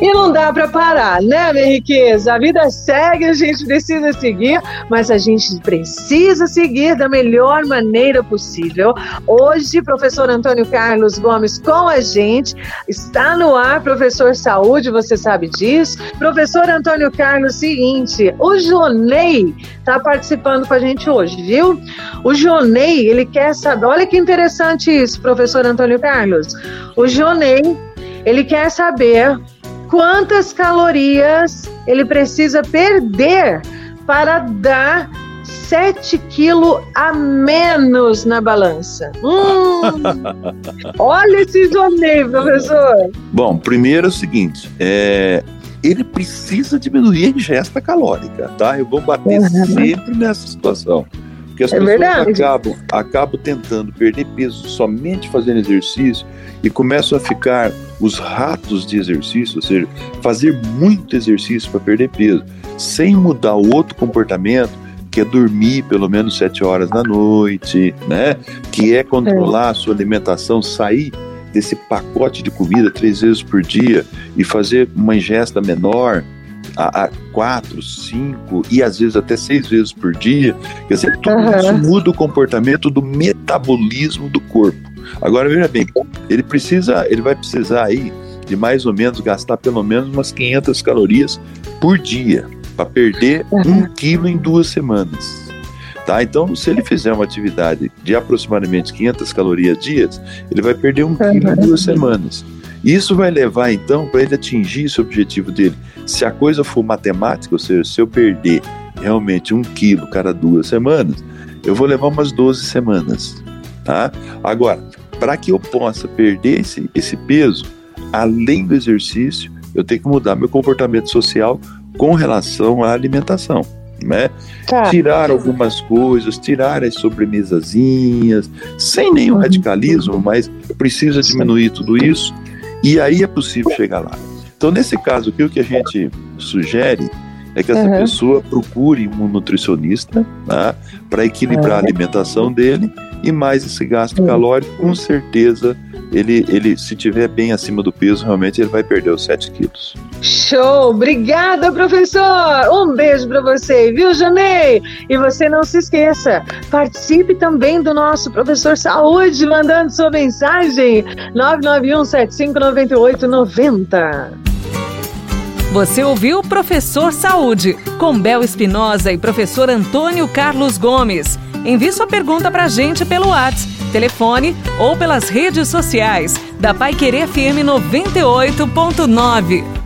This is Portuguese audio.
E não dá para parar, né, minha riqueza? A vida segue, a gente precisa seguir, mas a gente precisa seguir da melhor maneira possível. Hoje, professor Antônio Carlos Gomes com a gente. Está no ar, professor Saúde, você sabe disso. Professor Antônio Carlos, seguinte, o Jonei está participando com a gente hoje, viu? O Jonei, ele quer saber, olha que interessante isso, professor Antônio Carlos. O Jonei, ele quer saber quantas calorias ele precisa perder para dar 7 quilos a menos na balança. Hum, olha esse jonei, professor. Bom, primeiro é o seguinte, é, ele precisa diminuir a ingesta calórica, tá? Eu vou bater uhum. sempre nessa situação. Porque as é pessoas verdade. acabam, acabam tentando perder peso somente fazendo exercício e começam a ficar os ratos de exercício, ou seja, fazer muito exercício para perder peso, sem mudar o outro comportamento, que é dormir pelo menos sete horas da noite, né? Que é controlar é. a sua alimentação, sair desse pacote de comida três vezes por dia e fazer uma ingesta menor, a, a, quatro, cinco e às vezes até seis vezes por dia. Quer dizer, tudo uhum. isso muda o comportamento do metabolismo do corpo. Agora veja bem, ele precisa, ele vai precisar aí de mais ou menos gastar pelo menos umas 500 calorias por dia para perder uhum. um quilo em duas semanas. Tá? Então, se ele fizer uma atividade de aproximadamente 500 calorias dias, ele vai perder um quilo em duas semanas. Isso vai levar então para ele atingir esse objetivo dele. Se a coisa for matemática, ou seja, se eu perder realmente um quilo cada duas semanas, eu vou levar umas 12 semanas. Tá? Agora, para que eu possa perder esse, esse peso, além do exercício, eu tenho que mudar meu comportamento social com relação à alimentação. Né? Tá. Tirar algumas coisas, tirar as sobremesazinhas, sem nenhum uhum. radicalismo, mas precisa diminuir tudo isso e aí é possível chegar lá. Então, nesse caso aqui, o que a gente sugere é que essa uhum. pessoa procure um nutricionista tá? para equilibrar uhum. a alimentação dele e mais esse gasto uhum. calórico, com certeza ele, ele, se tiver bem acima do peso, realmente ele vai perder os 7 quilos. Show! Obrigada, professor! Um beijo para você, viu, Janei? E você não se esqueça, participe também do nosso Professor Saúde, mandando sua mensagem 991 759890. Você ouviu Professor Saúde, com Bel Espinosa e professor Antônio Carlos Gomes. Envie sua pergunta para gente pelo WhatsApp telefone ou pelas redes sociais da Pai Querer FM 98.9.